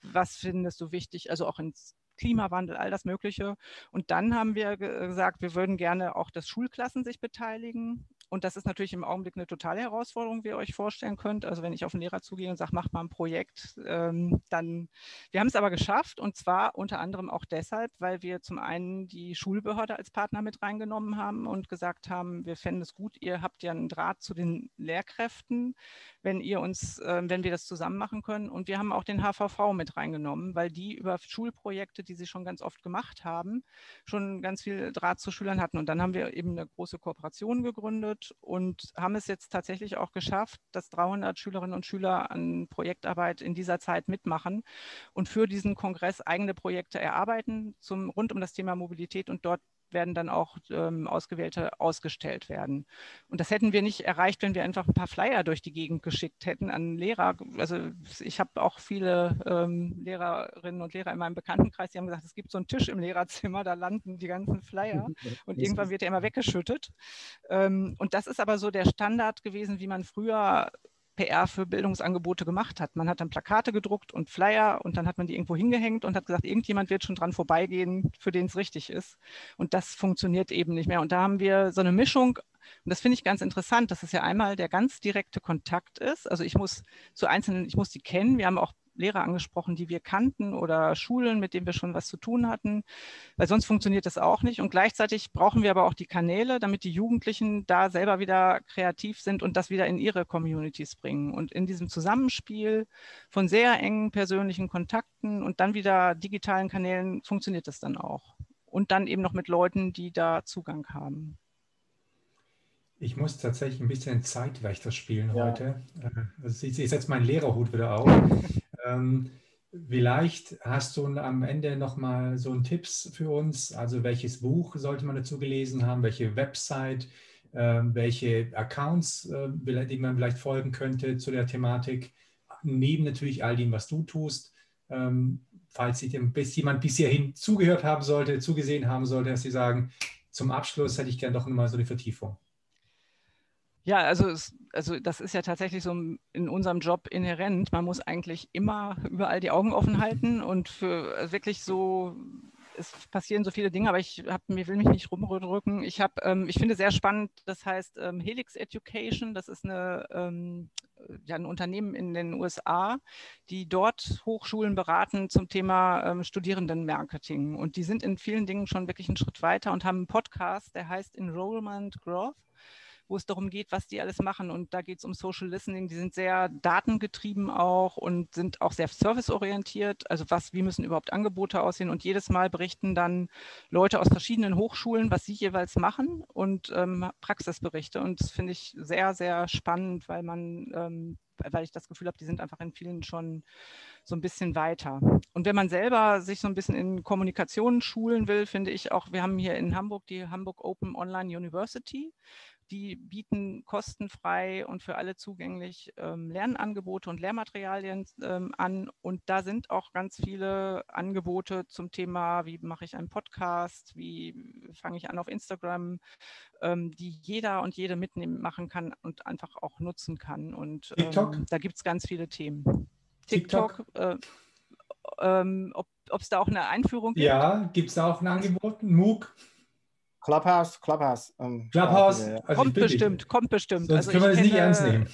S2: Was findest du wichtig? Also auch ins Klimawandel, all das Mögliche. Und dann haben wir gesagt, wir würden gerne auch, dass Schulklassen sich beteiligen. Und das ist natürlich im Augenblick eine totale Herausforderung, wie ihr euch vorstellen könnt. Also wenn ich auf einen Lehrer zugehe und sage, macht mal ein Projekt, ähm, dann, wir haben es aber geschafft und zwar unter anderem auch deshalb, weil wir zum einen die Schulbehörde als Partner mit reingenommen haben und gesagt haben, wir fänden es gut, ihr habt ja einen Draht zu den Lehrkräften, wenn ihr uns, äh, wenn wir das zusammen machen können. Und wir haben auch den HVV mit reingenommen, weil die über Schulprojekte, die sie schon ganz oft gemacht haben, schon ganz viel Draht zu Schülern hatten. Und dann haben wir eben eine große Kooperation gegründet und haben es jetzt tatsächlich auch geschafft, dass 300 Schülerinnen und Schüler an Projektarbeit in dieser Zeit mitmachen und für diesen Kongress eigene Projekte erarbeiten zum, rund um das Thema Mobilität und dort werden dann auch ähm, Ausgewählte ausgestellt werden. Und das hätten wir nicht erreicht, wenn wir einfach ein paar Flyer durch die Gegend geschickt hätten an Lehrer. Also ich habe auch viele ähm, Lehrerinnen und Lehrer in meinem Bekanntenkreis, die haben gesagt, es gibt so einen Tisch im Lehrerzimmer, da landen die ganzen Flyer und irgendwann wird der immer weggeschüttet. Ähm, und das ist aber so der Standard gewesen, wie man früher PR für Bildungsangebote gemacht hat. Man hat dann Plakate gedruckt und Flyer und dann hat man die irgendwo hingehängt und hat gesagt, irgendjemand wird schon dran vorbeigehen, für den es richtig ist. Und das funktioniert eben nicht mehr. Und da haben wir so eine Mischung und das finde ich ganz interessant, dass es ja einmal der ganz direkte Kontakt ist. Also ich muss zu einzelnen, ich muss die kennen. Wir haben auch Lehrer angesprochen, die wir kannten oder Schulen, mit denen wir schon was zu tun hatten, weil sonst funktioniert das auch nicht. Und gleichzeitig brauchen wir aber auch die Kanäle, damit die Jugendlichen da selber wieder kreativ sind und das wieder in ihre Communities bringen. Und in diesem Zusammenspiel von sehr engen persönlichen Kontakten und dann wieder digitalen Kanälen funktioniert das dann auch. Und dann eben noch mit Leuten, die da Zugang haben.
S3: Ich muss tatsächlich ein bisschen Zeitwächter spielen ja. heute. Äh, also ich, ich setze meinen Lehrerhut wieder auf. Ähm, vielleicht hast du am Ende nochmal so einen Tipps für uns. Also welches Buch sollte man dazu gelesen haben, welche Website, äh, welche Accounts, äh, die man vielleicht folgen könnte zu der Thematik, neben natürlich all dem, was du tust. Ähm, falls sich bis jemand bis hierhin zugehört haben sollte, zugesehen haben sollte, dass sie sagen, zum Abschluss hätte ich gerne doch nochmal so eine Vertiefung.
S2: Ja, also, es, also das ist ja tatsächlich so in unserem Job inhärent. Man muss eigentlich immer überall die Augen offen halten und für äh, wirklich so es passieren so viele Dinge, aber ich hab, mir will mich nicht rumdrücken. Ich habe, ähm, ich finde sehr spannend, das heißt ähm, Helix Education, das ist eine, ähm, ja, ein Unternehmen in den USA, die dort Hochschulen beraten zum Thema ähm, Studierendenmarketing. Und die sind in vielen Dingen schon wirklich einen Schritt weiter und haben einen Podcast, der heißt Enrollment Growth wo es darum geht, was die alles machen. Und da geht es um Social Listening. Die sind sehr datengetrieben auch und sind auch sehr serviceorientiert. Also was, wie müssen überhaupt Angebote aussehen? Und jedes Mal berichten dann Leute aus verschiedenen Hochschulen, was sie jeweils machen und ähm, Praxisberichte. Und das finde ich sehr, sehr spannend, weil man ähm, weil ich das Gefühl habe, die sind einfach in vielen schon so ein bisschen weiter. Und wenn man selber sich so ein bisschen in Kommunikation schulen will, finde ich auch, wir haben hier in Hamburg die Hamburg Open Online University. Die bieten kostenfrei und für alle zugänglich ähm, Lernangebote und Lehrmaterialien ähm, an. Und da sind auch ganz viele Angebote zum Thema, wie mache ich einen Podcast, wie fange ich an auf Instagram, ähm, die jeder und jede mitnehmen machen kann und einfach auch nutzen kann. Und ähm, da gibt es ganz viele Themen. TikTok, TikTok äh, ähm, ob es da auch eine Einführung
S3: gibt? Ja, gibt es da auch ein Angebot? MOOC?
S1: Clubhouse, Clubhouse.
S3: Ähm, Clubhouse,
S2: also kommt bestimmt, kommt bestimmt.
S3: Sonst also können wir das nicht ernst nehmen.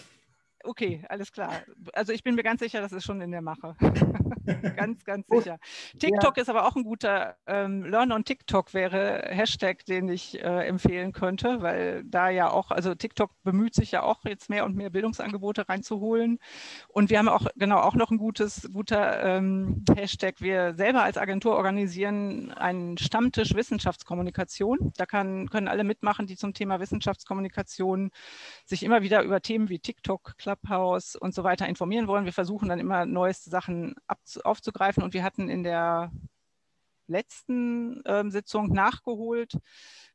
S2: Okay, alles klar. Also ich bin mir ganz sicher, das ist schon in der Mache. ganz, ganz sicher. TikTok ja. ist aber auch ein guter, ähm, Learn on TikTok wäre Hashtag, den ich äh, empfehlen könnte, weil da ja auch, also TikTok bemüht sich ja auch jetzt mehr und mehr Bildungsangebote reinzuholen. Und wir haben auch, genau, auch noch ein gutes, guter ähm, Hashtag. Wir selber als Agentur organisieren einen Stammtisch Wissenschaftskommunikation. Da kann, können alle mitmachen, die zum Thema Wissenschaftskommunikation sich immer wieder über Themen wie TikTok, Clubhouse und so weiter informieren wollen. Wir versuchen dann immer neueste Sachen aufzugreifen und wir hatten in der letzten ähm, Sitzung nachgeholt,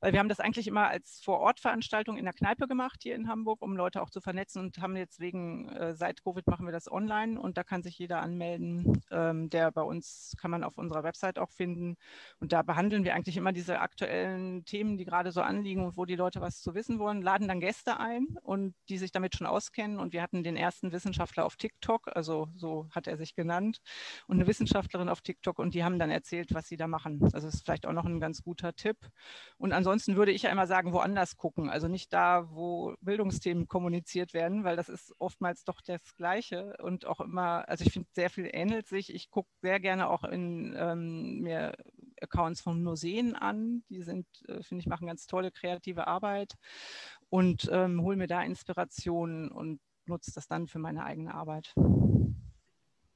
S2: weil wir haben das eigentlich immer als Vor-Ort-Veranstaltung in der Kneipe gemacht hier in Hamburg, um Leute auch zu vernetzen und haben jetzt wegen, äh, seit Covid machen wir das online und da kann sich jeder anmelden, ähm, der bei uns, kann man auf unserer Website auch finden. Und da behandeln wir eigentlich immer diese aktuellen Themen, die gerade so anliegen und wo die Leute was zu wissen wollen, laden dann Gäste ein und die sich damit schon auskennen. Und wir hatten den ersten Wissenschaftler auf TikTok, also so hat er sich genannt und eine Wissenschaftlerin auf TikTok und die haben dann erzählt, was sie da machen. Also das ist vielleicht auch noch ein ganz guter Tipp und ansonsten ansonsten würde ich ja immer sagen, woanders gucken. Also nicht da, wo Bildungsthemen kommuniziert werden, weil das ist oftmals doch das Gleiche und auch immer, also ich finde, sehr viel ähnelt sich. Ich gucke sehr gerne auch in ähm, mir Accounts von Museen an. Die sind, äh, finde ich, machen ganz tolle kreative Arbeit und ähm, hole mir da Inspirationen und nutze das dann für meine eigene Arbeit.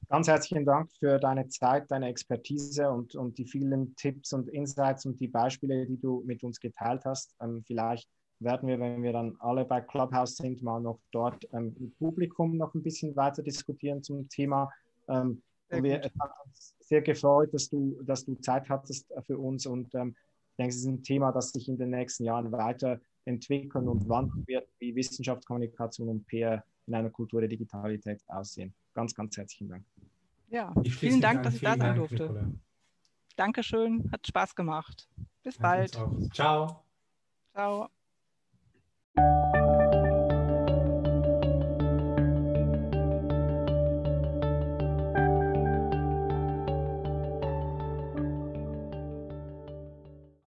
S1: Ganz herzlichen Dank für deine Zeit, deine Expertise und, und die vielen Tipps und Insights und die Beispiele, die du mit uns geteilt hast. Ähm, vielleicht werden wir, wenn wir dann alle bei Clubhouse sind, mal noch dort ähm, im Publikum noch ein bisschen weiter diskutieren zum Thema. Ähm, wir, es hat uns sehr gefreut, dass du, dass du Zeit hattest für uns und ähm, ich denke, es ist ein Thema, das sich in den nächsten Jahren weiterentwickeln und wandeln wird, wie Wissenschaftskommunikation und PR in einer Kultur der Digitalität aussehen. Ganz, ganz herzlichen Dank.
S2: Ja, vielen Dank, dass ich da sein durfte. Nicola. Dankeschön, hat Spaß gemacht. Bis bald.
S3: Ciao.
S2: Ciao.